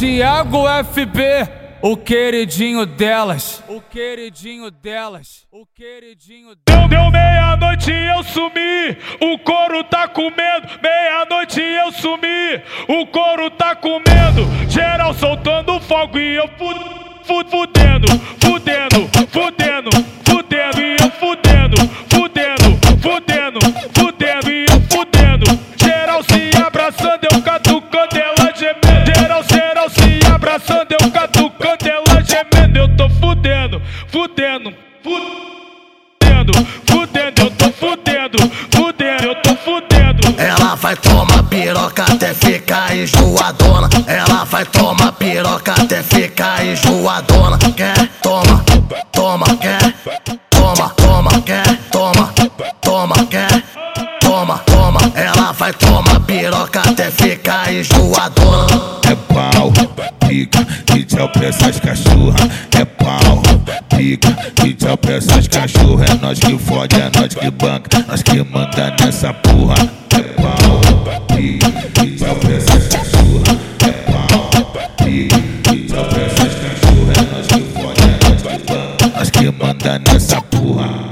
Thiago FB, o queridinho delas. O queridinho delas. O queridinho delas. Deu, deu meia-noite eu sumi, o couro tá comendo. Meia-noite eu sumi, o couro tá comendo. Geral soltando fogo e eu fudendo, fudendo, fudendo, fudendo, fudendo, fudendo, fudendo, eu tô fudendo, fudendo, eu tô fudendo. Ela vai tomar piroca até ficar enjoadona. Ela vai tomar piroca até ficar enjoadona. Quer? Toma, toma, quer? Toma, toma, quer? Toma, toma, quer? Toma, toma. Ela vai tomar piroca até ficar enjoadona. É pau, pica, que pra essas cachorras. É pau, pica, que tchau pra essas cachorras. É nós que fode, é nós que banca, nós que manda nessa porra. É pau, pica, que tchau pra essas cachorras. É pau, que tchau pra essas cachorras. É nós que fode, é nós que banca, nós que manda nessa porra.